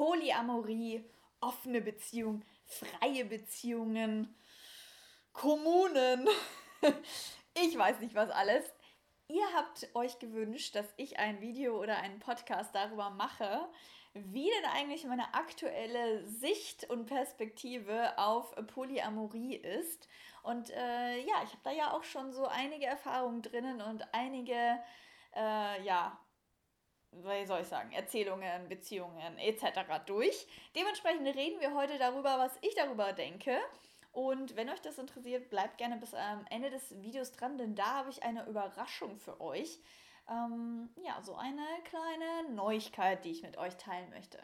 Polyamorie, offene Beziehung, freie Beziehungen, Kommunen. Ich weiß nicht was alles. Ihr habt euch gewünscht, dass ich ein Video oder einen Podcast darüber mache, wie denn eigentlich meine aktuelle Sicht und Perspektive auf Polyamorie ist. Und äh, ja, ich habe da ja auch schon so einige Erfahrungen drinnen und einige, äh, ja, wie soll ich sagen, Erzählungen, Beziehungen etc. durch. Dementsprechend reden wir heute darüber, was ich darüber denke. Und wenn euch das interessiert, bleibt gerne bis am Ende des Videos dran, denn da habe ich eine Überraschung für euch. Ähm, ja, so eine kleine Neuigkeit, die ich mit euch teilen möchte.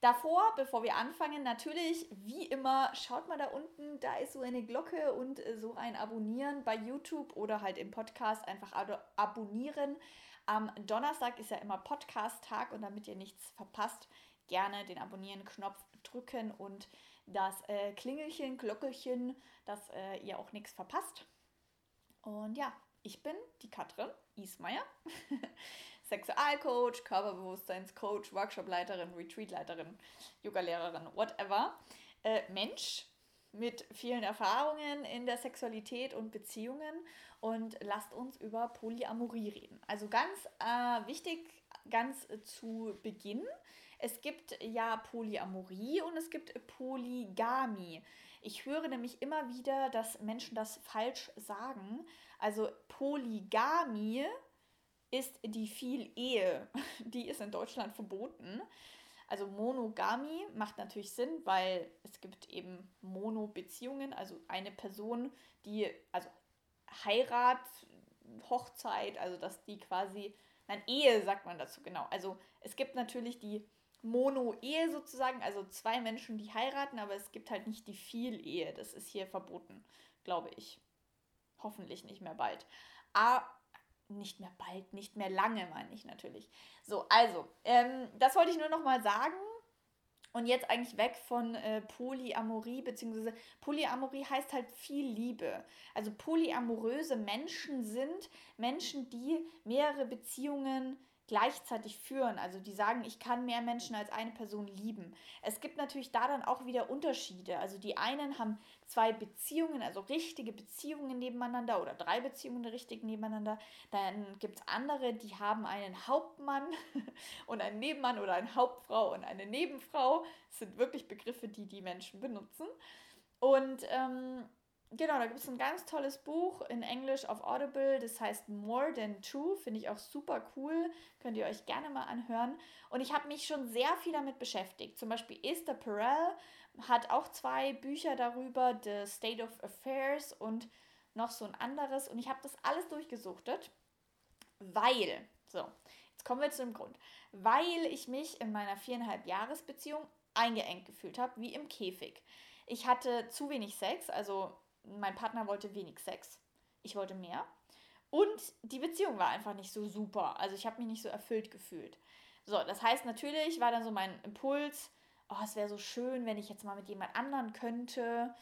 Davor, bevor wir anfangen, natürlich, wie immer, schaut mal da unten, da ist so eine Glocke und so ein Abonnieren bei YouTube oder halt im Podcast einfach abonnieren. Am Donnerstag ist ja immer Podcast-Tag und damit ihr nichts verpasst, gerne den Abonnieren-Knopf drücken und das äh, Klingelchen, Glockelchen, dass äh, ihr auch nichts verpasst. Und ja, ich bin die Katrin Ismaier, Sexualcoach, Körperbewusstseinscoach, Workshopleiterin, Retreatleiterin, Yoga-Lehrerin, whatever. Äh, Mensch mit vielen Erfahrungen in der Sexualität und Beziehungen und lasst uns über Polyamorie reden. Also ganz äh, wichtig, ganz äh, zu Beginn, es gibt ja Polyamorie und es gibt Polygamie. Ich höre nämlich immer wieder, dass Menschen das falsch sagen. Also Polygamie ist die Viel-Ehe. Die ist in Deutschland verboten. Also Monogamie macht natürlich Sinn, weil es gibt eben Mono-Beziehungen, also eine Person, die, also Heirat, Hochzeit, also dass die quasi, nein, Ehe sagt man dazu, genau. Also es gibt natürlich die Mono-Ehe sozusagen, also zwei Menschen, die heiraten, aber es gibt halt nicht die Viel-Ehe. Das ist hier verboten, glaube ich. Hoffentlich nicht mehr bald. Ah, nicht mehr bald, nicht mehr lange, meine ich natürlich. So, also, ähm, das wollte ich nur noch mal sagen. Und jetzt eigentlich weg von äh, Polyamorie, beziehungsweise Polyamorie heißt halt viel Liebe. Also polyamoröse Menschen sind Menschen, die mehrere Beziehungen gleichzeitig führen. Also die sagen, ich kann mehr Menschen als eine Person lieben. Es gibt natürlich da dann auch wieder Unterschiede. Also die einen haben zwei Beziehungen, also richtige Beziehungen nebeneinander oder drei Beziehungen richtig nebeneinander. Dann gibt es andere, die haben einen Hauptmann und einen Nebenmann oder eine Hauptfrau und eine Nebenfrau. Das sind wirklich Begriffe, die die Menschen benutzen. Und ähm, Genau, da gibt es ein ganz tolles Buch in Englisch auf Audible, das heißt More Than True, finde ich auch super cool, könnt ihr euch gerne mal anhören. Und ich habe mich schon sehr viel damit beschäftigt. Zum Beispiel Esther Perel hat auch zwei Bücher darüber, The State of Affairs und noch so ein anderes. Und ich habe das alles durchgesuchtet, weil, so, jetzt kommen wir zu dem Grund, weil ich mich in meiner viereinhalb Jahresbeziehung eingeengt gefühlt habe, wie im Käfig. Ich hatte zu wenig Sex, also mein Partner wollte wenig Sex. Ich wollte mehr. Und die Beziehung war einfach nicht so super. Also ich habe mich nicht so erfüllt gefühlt. So, das heißt natürlich war dann so mein Impuls, oh, es wäre so schön, wenn ich jetzt mal mit jemand anderen könnte.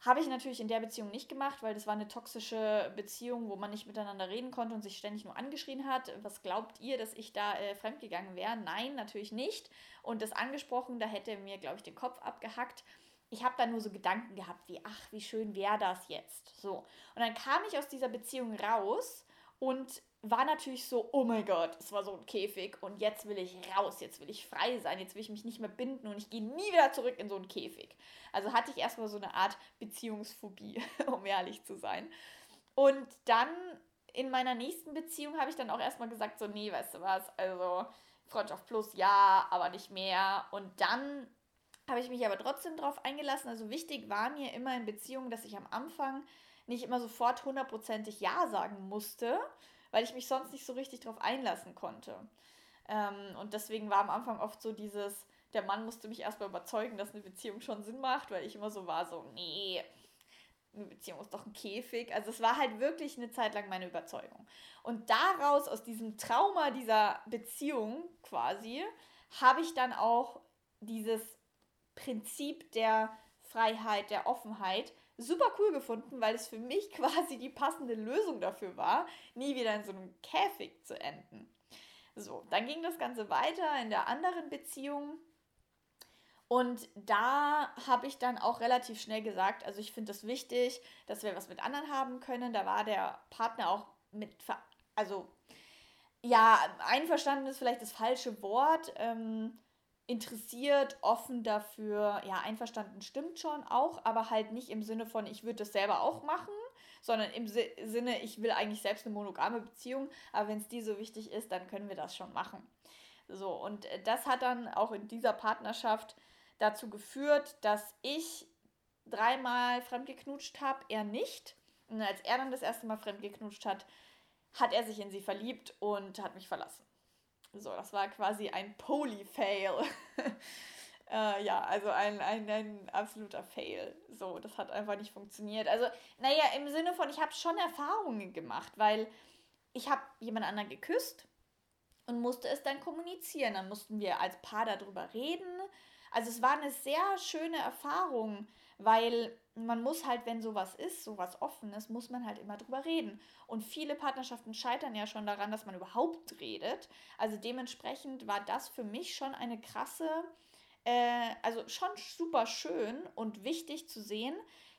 Habe ich natürlich in der Beziehung nicht gemacht, weil das war eine toxische Beziehung, wo man nicht miteinander reden konnte und sich ständig nur angeschrien hat. Was glaubt ihr, dass ich da äh, fremdgegangen wäre? Nein, natürlich nicht. Und das angesprochen, da hätte er mir, glaube ich, den Kopf abgehackt ich habe da nur so Gedanken gehabt, wie, ach, wie schön wäre das jetzt. So. Und dann kam ich aus dieser Beziehung raus und war natürlich so, oh mein Gott, es war so ein Käfig und jetzt will ich raus, jetzt will ich frei sein, jetzt will ich mich nicht mehr binden und ich gehe nie wieder zurück in so einen Käfig. Also hatte ich erstmal so eine Art Beziehungsphobie, um ehrlich zu sein. Und dann in meiner nächsten Beziehung habe ich dann auch erstmal gesagt, so, nee, weißt du was, also Freundschaft plus ja, aber nicht mehr. Und dann habe ich mich aber trotzdem darauf eingelassen. Also wichtig war mir immer in Beziehungen, dass ich am Anfang nicht immer sofort hundertprozentig Ja sagen musste, weil ich mich sonst nicht so richtig darauf einlassen konnte. Ähm, und deswegen war am Anfang oft so dieses, der Mann musste mich erstmal überzeugen, dass eine Beziehung schon Sinn macht, weil ich immer so war, so, nee, eine Beziehung ist doch ein Käfig. Also es war halt wirklich eine Zeit lang meine Überzeugung. Und daraus, aus diesem Trauma dieser Beziehung quasi, habe ich dann auch dieses Prinzip der Freiheit, der Offenheit super cool gefunden, weil es für mich quasi die passende Lösung dafür war, nie wieder in so einem Käfig zu enden. So, dann ging das Ganze weiter in der anderen Beziehung. Und da habe ich dann auch relativ schnell gesagt, also ich finde es wichtig, dass wir was mit anderen haben können. Da war der Partner auch mit, also ja, einverstanden ist vielleicht das falsche Wort. Ähm, interessiert, offen dafür, ja, einverstanden stimmt schon auch, aber halt nicht im Sinne von, ich würde das selber auch machen, sondern im Si Sinne, ich will eigentlich selbst eine monogame Beziehung, aber wenn es dir so wichtig ist, dann können wir das schon machen. So, und äh, das hat dann auch in dieser Partnerschaft dazu geführt, dass ich dreimal fremdgeknutscht habe, er nicht. Und als er dann das erste Mal fremdgeknutscht hat, hat er sich in sie verliebt und hat mich verlassen. So, das war quasi ein Poly-Fail. äh, ja, also ein, ein, ein absoluter Fail. So, das hat einfach nicht funktioniert. Also, naja, im Sinne von, ich habe schon Erfahrungen gemacht, weil ich habe jemand anderen geküsst und musste es dann kommunizieren. Dann mussten wir als Paar darüber reden. Also es war eine sehr schöne Erfahrung, weil man muss halt, wenn sowas ist, sowas Offenes, muss man halt immer drüber reden. Und viele Partnerschaften scheitern ja schon daran, dass man überhaupt redet. Also dementsprechend war das für mich schon eine krasse, äh, also schon super schön und wichtig zu sehen,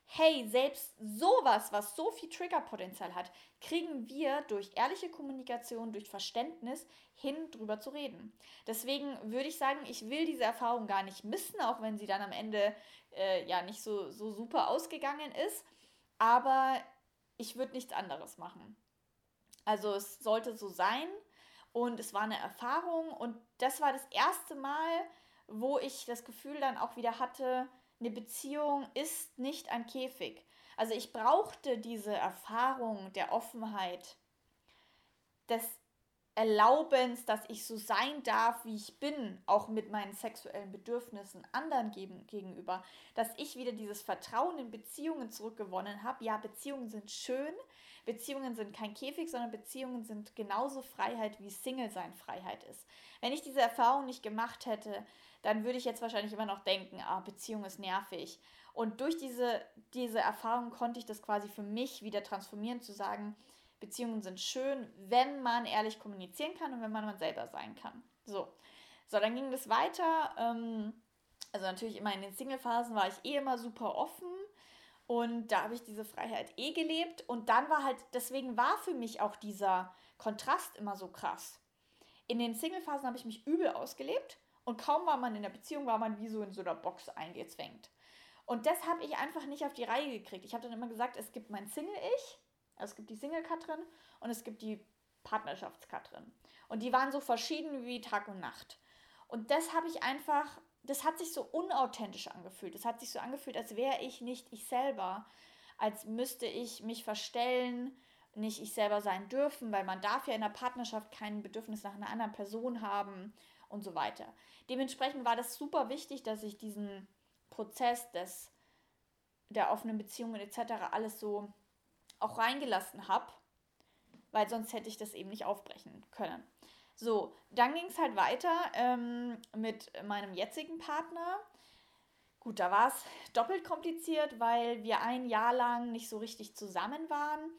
hey, selbst sowas, was so viel Triggerpotenzial hat, kriegen wir durch ehrliche Kommunikation, durch Verständnis hin, drüber zu reden. Deswegen würde ich sagen, ich will diese Erfahrung gar nicht missen, auch wenn sie dann am Ende äh, ja nicht so, so super ausgegangen ist. Aber ich würde nichts anderes machen. Also es sollte so sein und es war eine Erfahrung und das war das erste Mal, wo ich das Gefühl dann auch wieder hatte, eine Beziehung ist nicht ein Käfig. Also ich brauchte diese Erfahrung der Offenheit, des Erlaubens, dass ich so sein darf, wie ich bin, auch mit meinen sexuellen Bedürfnissen anderen geben, gegenüber, dass ich wieder dieses Vertrauen in Beziehungen zurückgewonnen habe. Ja, Beziehungen sind schön, Beziehungen sind kein Käfig, sondern Beziehungen sind genauso Freiheit, wie Single sein Freiheit ist. Wenn ich diese Erfahrung nicht gemacht hätte, dann würde ich jetzt wahrscheinlich immer noch denken, ah, Beziehung ist nervig. Und durch diese, diese Erfahrung konnte ich das quasi für mich wieder transformieren, zu sagen, Beziehungen sind schön, wenn man ehrlich kommunizieren kann und wenn man man selber sein kann. So, so dann ging das weiter. Ähm, also natürlich immer in den Single-Phasen war ich eh immer super offen und da habe ich diese Freiheit eh gelebt und dann war halt, deswegen war für mich auch dieser Kontrast immer so krass. In den Single-Phasen habe ich mich übel ausgelebt und kaum war man in der Beziehung, war man wie so in so einer Box eingezwängt. Und das habe ich einfach nicht auf die Reihe gekriegt. Ich habe dann immer gesagt, es gibt mein Single-Ich, also es gibt die Single-Katrin und es gibt die Partnerschaftskatrin. Und die waren so verschieden wie Tag und Nacht. Und das habe ich einfach, das hat sich so unauthentisch angefühlt. Das hat sich so angefühlt, als wäre ich nicht ich selber, als müsste ich mich verstellen, nicht ich selber sein dürfen, weil man darf ja in der Partnerschaft kein Bedürfnis nach einer anderen Person haben und so weiter. Dementsprechend war das super wichtig, dass ich diesen Prozess des, der offenen Beziehungen etc. alles so auch reingelassen habe, weil sonst hätte ich das eben nicht aufbrechen können. So, dann ging es halt weiter ähm, mit meinem jetzigen Partner. Gut, da war es doppelt kompliziert, weil wir ein Jahr lang nicht so richtig zusammen waren.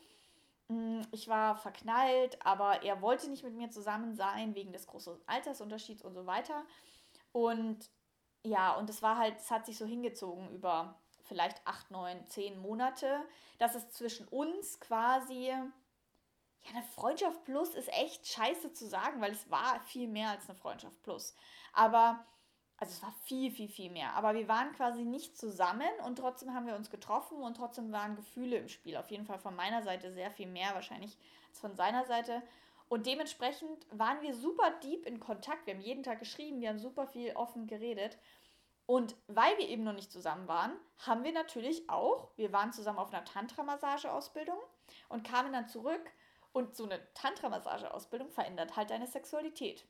Mm, ich war verknallt, aber er wollte nicht mit mir zusammen sein wegen des großen Altersunterschieds und so weiter. Und ja, und es war halt, es hat sich so hingezogen über vielleicht acht, neun, zehn Monate, dass es zwischen uns quasi, ja, eine Freundschaft plus ist echt scheiße zu sagen, weil es war viel mehr als eine Freundschaft plus. Aber also es war viel, viel, viel mehr. Aber wir waren quasi nicht zusammen und trotzdem haben wir uns getroffen und trotzdem waren Gefühle im Spiel. Auf jeden Fall von meiner Seite sehr viel mehr wahrscheinlich als von seiner Seite. Und dementsprechend waren wir super deep in Kontakt. Wir haben jeden Tag geschrieben, wir haben super viel offen geredet. Und weil wir eben noch nicht zusammen waren, haben wir natürlich auch, wir waren zusammen auf einer Tantra-Massage-Ausbildung und kamen dann zurück und so eine Tantra-Massage-Ausbildung verändert halt deine Sexualität.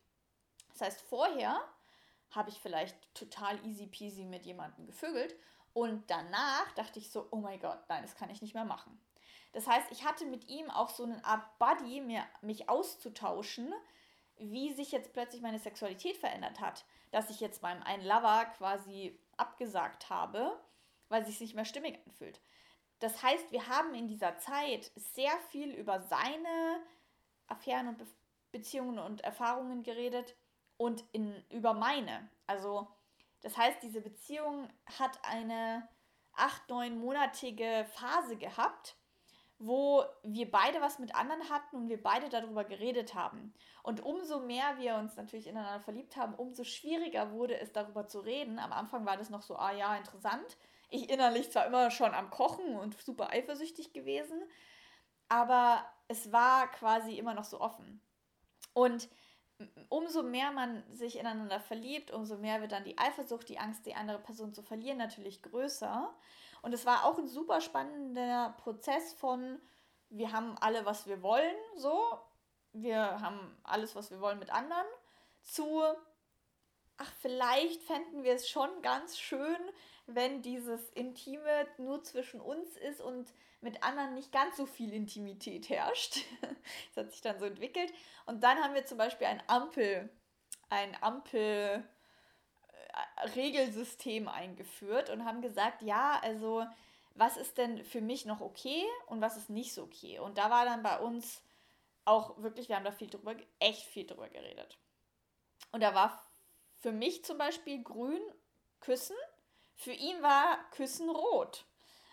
Das heißt, vorher habe ich vielleicht total easy peasy mit jemandem gevögelt. Und danach dachte ich so, oh mein Gott, nein, das kann ich nicht mehr machen. Das heißt, ich hatte mit ihm auch so eine Art Buddy, mir, mich auszutauschen, wie sich jetzt plötzlich meine Sexualität verändert hat. Dass ich jetzt meinem einen Lover quasi abgesagt habe, weil es sich nicht mehr stimmig anfühlt. Das heißt, wir haben in dieser Zeit sehr viel über seine Affären und Beziehungen und Erfahrungen geredet und in, über meine. Also Das heißt, diese Beziehung hat eine acht, neunmonatige Phase gehabt, wo wir beide was mit anderen hatten und wir beide darüber geredet haben. Und umso mehr wir uns natürlich ineinander verliebt haben, umso schwieriger wurde es darüber zu reden. Am Anfang war das noch so, ah ja, interessant. Ich innerlich zwar immer schon am Kochen und super eifersüchtig gewesen, aber es war quasi immer noch so offen. Und umso mehr man sich ineinander verliebt, umso mehr wird dann die Eifersucht, die Angst, die andere Person zu verlieren, natürlich größer. Und es war auch ein super spannender Prozess von, wir haben alle, was wir wollen, so, wir haben alles, was wir wollen mit anderen, zu, ach, vielleicht fänden wir es schon ganz schön, wenn dieses Intime nur zwischen uns ist und mit anderen nicht ganz so viel Intimität herrscht. das hat sich dann so entwickelt. Und dann haben wir zum Beispiel ein Ampel, ein Ampel. Regelsystem eingeführt und haben gesagt, ja, also was ist denn für mich noch okay und was ist nicht so okay? Und da war dann bei uns auch wirklich, wir haben da viel drüber, echt viel drüber geredet. Und da war für mich zum Beispiel grün Küssen, für ihn war Küssen rot.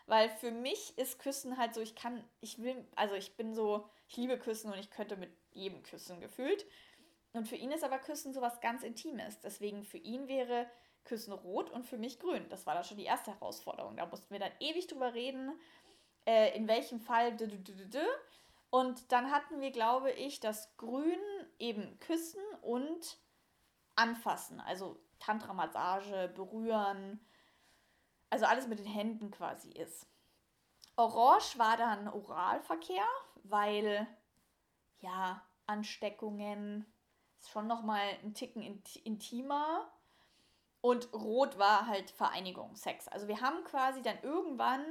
Weil für mich ist Küssen halt so, ich kann, ich will, also ich bin so, ich liebe Küssen und ich könnte mit jedem küssen gefühlt. Und für ihn ist aber Küssen sowas ganz Intimes. Deswegen für ihn wäre Küssen rot und für mich grün. Das war da schon die erste Herausforderung. Da mussten wir dann ewig drüber reden, äh, in welchem Fall. Und dann hatten wir, glaube ich, das Grün eben küssen und anfassen. Also Tantra-Massage, berühren. Also alles mit den Händen quasi ist. Orange war dann Oralverkehr, weil ja, Ansteckungen ist schon nochmal ein Ticken intimer. Und Rot war halt Vereinigung, Sex. Also wir haben quasi dann irgendwann,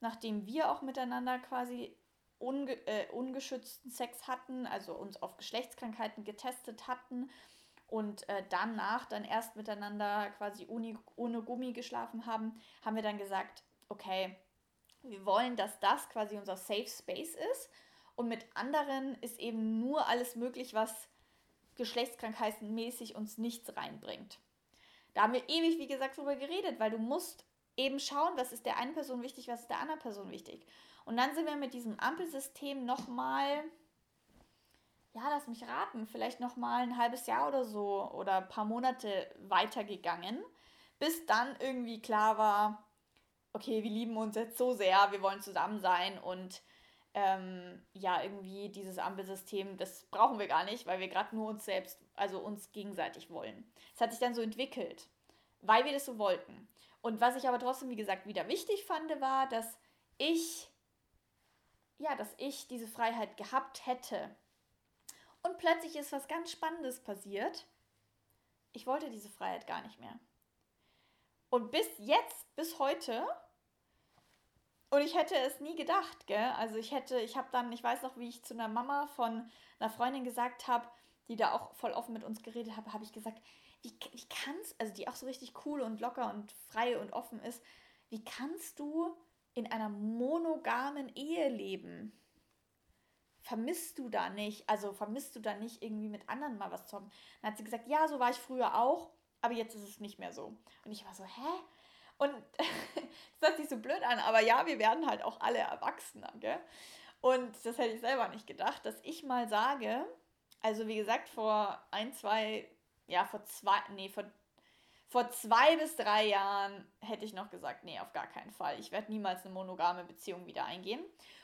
nachdem wir auch miteinander quasi unge äh, ungeschützten Sex hatten, also uns auf Geschlechtskrankheiten getestet hatten und äh, danach dann erst miteinander quasi ohne, ohne Gummi geschlafen haben, haben wir dann gesagt, okay, wir wollen, dass das quasi unser Safe Space ist und mit anderen ist eben nur alles möglich, was geschlechtskrankheitenmäßig uns nichts reinbringt. Da haben wir ewig, wie gesagt, drüber geredet, weil du musst eben schauen, was ist der einen Person wichtig, was ist der anderen Person wichtig. Und dann sind wir mit diesem Ampelsystem nochmal, ja, lass mich raten, vielleicht nochmal ein halbes Jahr oder so oder ein paar Monate weitergegangen, bis dann irgendwie klar war, okay, wir lieben uns jetzt so sehr, wir wollen zusammen sein und ähm, ja, irgendwie dieses Ampelsystem, das brauchen wir gar nicht, weil wir gerade nur uns selbst, also uns gegenseitig wollen. Es hat sich dann so entwickelt, weil wir das so wollten. Und was ich aber trotzdem, wie gesagt, wieder wichtig fand, war, dass ich, ja, dass ich diese Freiheit gehabt hätte. Und plötzlich ist was ganz Spannendes passiert. Ich wollte diese Freiheit gar nicht mehr. Und bis jetzt, bis heute, und ich hätte es nie gedacht, gell? Also ich hätte, ich habe dann, ich weiß noch, wie ich zu einer Mama von einer Freundin gesagt habe, die da auch voll offen mit uns geredet hat, habe ich gesagt, wie, wie kannst, also die auch so richtig cool und locker und frei und offen ist, wie kannst du in einer monogamen Ehe leben? Vermisst du da nicht, also vermisst du da nicht irgendwie mit anderen mal was zu haben? Dann hat sie gesagt, ja, so war ich früher auch, aber jetzt ist es nicht mehr so. Und ich war so, hä? Und das hört sich so blöd an, aber ja, wir werden halt auch alle Erwachsener, gell? Und das hätte ich selber nicht gedacht, dass ich mal sage, also wie gesagt, vor ein, zwei, ja, vor zwei, nee, vor, vor zwei bis drei Jahren hätte ich noch gesagt, nee, auf gar keinen Fall. Ich werde niemals eine monogame Beziehung wieder eingehen.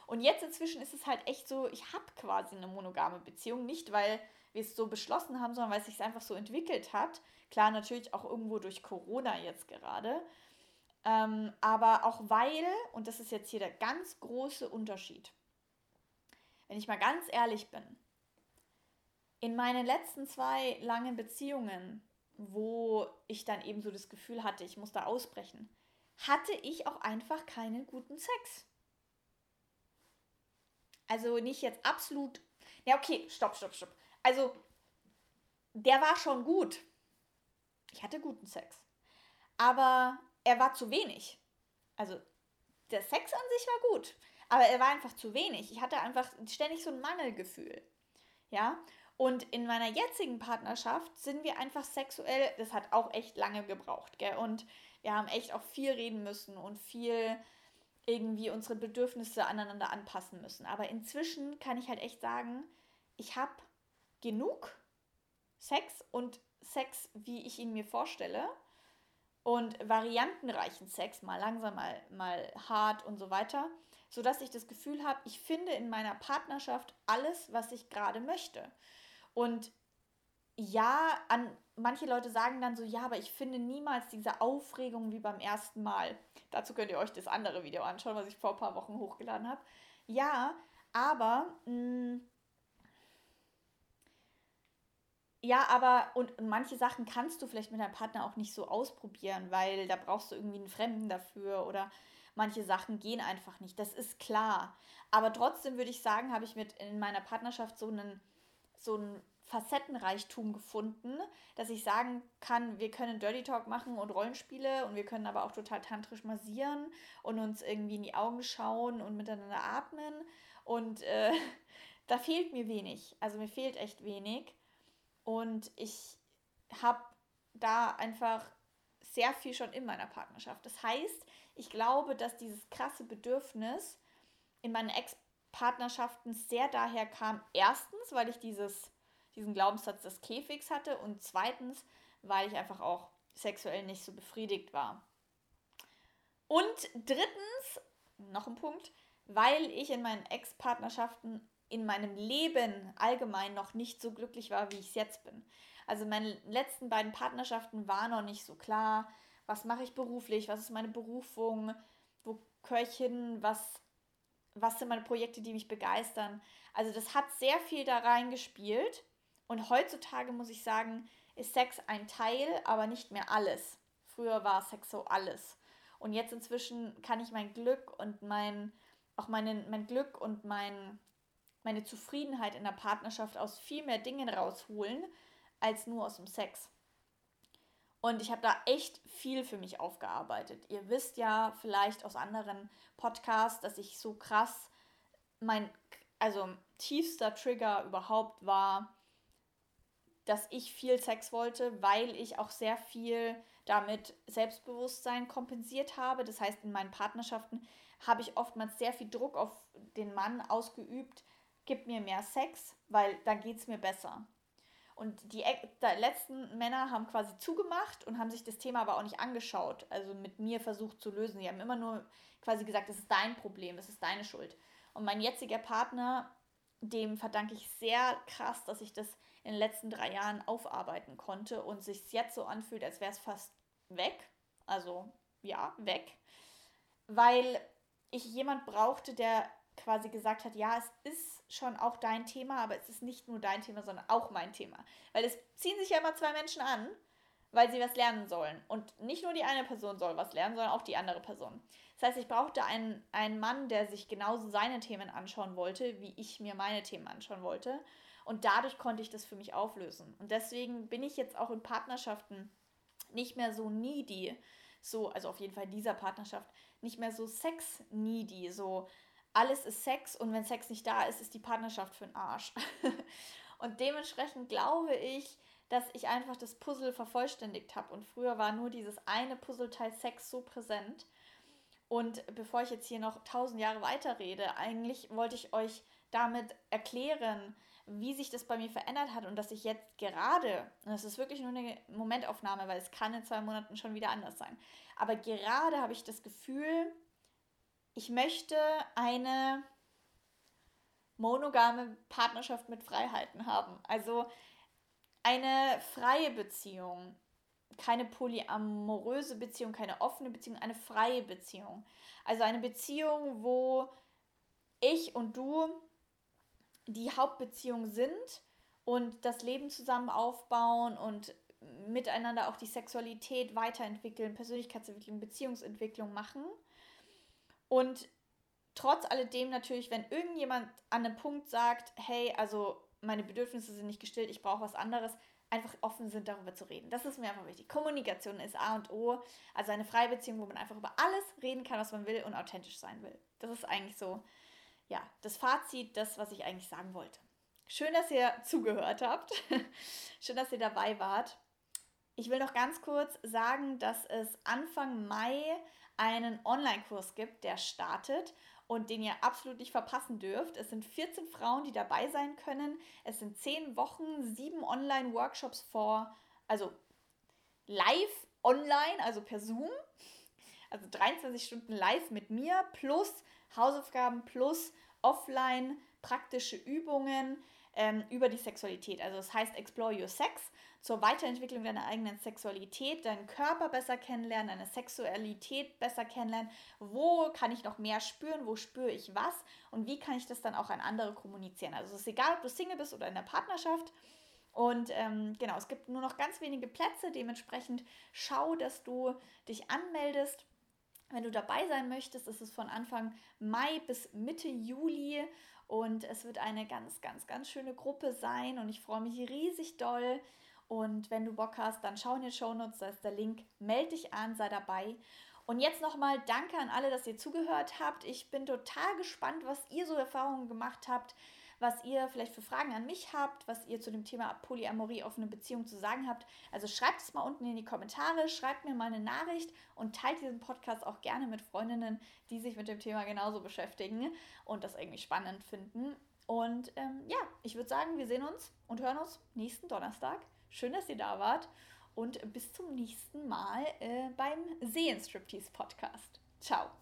Und jetzt inzwischen ist es halt echt so, ich habe quasi eine monogame Beziehung, nicht weil wir es so beschlossen haben, sondern weil es sich einfach so entwickelt hat. Klar, natürlich auch irgendwo durch Corona jetzt gerade. Ähm, aber auch weil, und das ist jetzt hier der ganz große Unterschied, wenn ich mal ganz ehrlich bin, in meinen letzten zwei langen Beziehungen, wo ich dann eben so das Gefühl hatte, ich muss da ausbrechen, hatte ich auch einfach keinen guten Sex. Also nicht jetzt absolut. Ja, okay, stopp, stopp, stopp. Also, der war schon gut. Ich hatte guten Sex. Aber er war zu wenig. Also der Sex an sich war gut, aber er war einfach zu wenig. Ich hatte einfach ständig so ein Mangelgefühl. Ja, Und in meiner jetzigen Partnerschaft sind wir einfach sexuell, das hat auch echt lange gebraucht, gell? Und wir haben echt auch viel reden müssen und viel irgendwie unsere Bedürfnisse aneinander anpassen müssen. Aber inzwischen kann ich halt echt sagen, ich habe genug Sex und Sex, wie ich ihn mir vorstelle. Und variantenreichen Sex, mal langsam, mal, mal hart und so weiter, sodass ich das Gefühl habe, ich finde in meiner Partnerschaft alles, was ich gerade möchte. Und ja, an manche Leute sagen dann so, ja, aber ich finde niemals diese Aufregung wie beim ersten Mal. Dazu könnt ihr euch das andere Video anschauen, was ich vor ein paar Wochen hochgeladen habe. Ja, aber mh, mm, ja, aber und, und manche Sachen kannst du vielleicht mit deinem Partner auch nicht so ausprobieren, weil da brauchst du irgendwie einen Fremden dafür oder manche Sachen gehen einfach nicht. Das ist klar. Aber trotzdem würde ich sagen, habe ich mit in meiner Partnerschaft so einen so ein Facettenreichtum gefunden, dass ich sagen kann, wir können Dirty Talk machen und Rollenspiele und wir können aber auch total tantrisch massieren und uns irgendwie in die Augen schauen und miteinander atmen. Und äh, da fehlt mir wenig. Also mir fehlt echt wenig. Und ich habe da einfach sehr viel schon in meiner Partnerschaft. Das heißt, ich glaube, dass dieses krasse Bedürfnis in meinen Ex Partnerschaften sehr daher kam. Erstens, weil ich dieses, diesen Glaubenssatz des Käfigs hatte und zweitens, weil ich einfach auch sexuell nicht so befriedigt war. Und drittens, noch ein Punkt, weil ich in meinen Ex-Partnerschaften in meinem Leben allgemein noch nicht so glücklich war, wie ich es jetzt bin. Also meine letzten beiden Partnerschaften waren noch nicht so klar, was mache ich beruflich, was ist meine Berufung, wo gehöre ich hin, was was sind meine Projekte, die mich begeistern. Also das hat sehr viel da reingespielt. Und heutzutage muss ich sagen, ist Sex ein Teil, aber nicht mehr alles. Früher war Sex so alles. Und jetzt inzwischen kann ich mein Glück und mein, auch meine, mein Glück und mein, meine Zufriedenheit in der Partnerschaft aus viel mehr Dingen rausholen, als nur aus dem Sex. Und ich habe da echt viel für mich aufgearbeitet. Ihr wisst ja vielleicht aus anderen Podcasts, dass ich so krass mein, also tiefster Trigger überhaupt war, dass ich viel Sex wollte, weil ich auch sehr viel damit Selbstbewusstsein kompensiert habe. Das heißt, in meinen Partnerschaften habe ich oftmals sehr viel Druck auf den Mann ausgeübt, gib mir mehr Sex, weil da geht es mir besser. Und die letzten Männer haben quasi zugemacht und haben sich das Thema aber auch nicht angeschaut, also mit mir versucht zu lösen. Die haben immer nur quasi gesagt, es ist dein Problem, es ist deine Schuld. Und mein jetziger Partner, dem verdanke ich sehr krass, dass ich das in den letzten drei Jahren aufarbeiten konnte und sich jetzt so anfühlt, als wäre es fast weg. Also ja, weg. Weil ich jemand brauchte, der quasi gesagt hat, ja, es ist schon auch dein Thema, aber es ist nicht nur dein Thema, sondern auch mein Thema. Weil es ziehen sich ja immer zwei Menschen an, weil sie was lernen sollen. Und nicht nur die eine Person soll was lernen, sondern auch die andere Person. Das heißt, ich brauchte einen, einen Mann, der sich genauso seine Themen anschauen wollte, wie ich mir meine Themen anschauen wollte. Und dadurch konnte ich das für mich auflösen. Und deswegen bin ich jetzt auch in Partnerschaften nicht mehr so needy, so, also auf jeden Fall in dieser Partnerschaft, nicht mehr so sex-needy, so, alles ist Sex und wenn Sex nicht da ist, ist die Partnerschaft für den Arsch. und dementsprechend glaube ich, dass ich einfach das Puzzle vervollständigt habe. Und früher war nur dieses eine Puzzleteil Sex so präsent. Und bevor ich jetzt hier noch tausend Jahre weiterrede, eigentlich wollte ich euch damit erklären, wie sich das bei mir verändert hat und dass ich jetzt gerade, und das ist wirklich nur eine Momentaufnahme, weil es kann in zwei Monaten schon wieder anders sein, aber gerade habe ich das Gefühl, ich möchte eine monogame Partnerschaft mit Freiheiten haben. Also eine freie Beziehung, keine polyamoröse Beziehung, keine offene Beziehung, eine freie Beziehung. Also eine Beziehung, wo ich und du die Hauptbeziehung sind und das Leben zusammen aufbauen und miteinander auch die Sexualität weiterentwickeln, Persönlichkeitsentwicklung, Beziehungsentwicklung machen und trotz alledem natürlich, wenn irgendjemand an einem Punkt sagt, hey, also meine Bedürfnisse sind nicht gestillt, ich brauche was anderes, einfach offen sind, darüber zu reden. Das ist mir einfach wichtig. Kommunikation ist A und O. Also eine freie Beziehung, wo man einfach über alles reden kann, was man will und authentisch sein will. Das ist eigentlich so, ja, das Fazit, das, was ich eigentlich sagen wollte. Schön, dass ihr zugehört habt. Schön, dass ihr dabei wart. Ich will noch ganz kurz sagen, dass es Anfang Mai einen Online-Kurs gibt, der startet und den ihr absolut nicht verpassen dürft. Es sind 14 Frauen, die dabei sein können. Es sind 10 Wochen, 7 Online-Workshops vor, also live online, also per Zoom. Also 23 Stunden live mit mir plus Hausaufgaben plus offline praktische Übungen ähm, über die Sexualität. Also das heißt Explore Your Sex zur Weiterentwicklung deiner eigenen Sexualität, deinen Körper besser kennenlernen, deine Sexualität besser kennenlernen. Wo kann ich noch mehr spüren? Wo spüre ich was? Und wie kann ich das dann auch an andere kommunizieren? Also es ist egal, ob du Single bist oder in der Partnerschaft. Und ähm, genau, es gibt nur noch ganz wenige Plätze. Dementsprechend schau, dass du dich anmeldest. Wenn du dabei sein möchtest, ist es von Anfang Mai bis Mitte Juli und es wird eine ganz, ganz, ganz schöne Gruppe sein und ich freue mich riesig doll. Und wenn du Bock hast, dann schau in die Show Notes, da ist der Link. Meld dich an, sei dabei. Und jetzt nochmal danke an alle, dass ihr zugehört habt. Ich bin total gespannt, was ihr so Erfahrungen gemacht habt was ihr vielleicht für Fragen an mich habt, was ihr zu dem Thema Polyamorie, offene Beziehung zu sagen habt. Also schreibt es mal unten in die Kommentare, schreibt mir mal eine Nachricht und teilt diesen Podcast auch gerne mit Freundinnen, die sich mit dem Thema genauso beschäftigen und das irgendwie spannend finden. Und ähm, ja, ich würde sagen, wir sehen uns und hören uns nächsten Donnerstag. Schön, dass ihr da wart und bis zum nächsten Mal äh, beim Sehen Striptease Podcast. Ciao.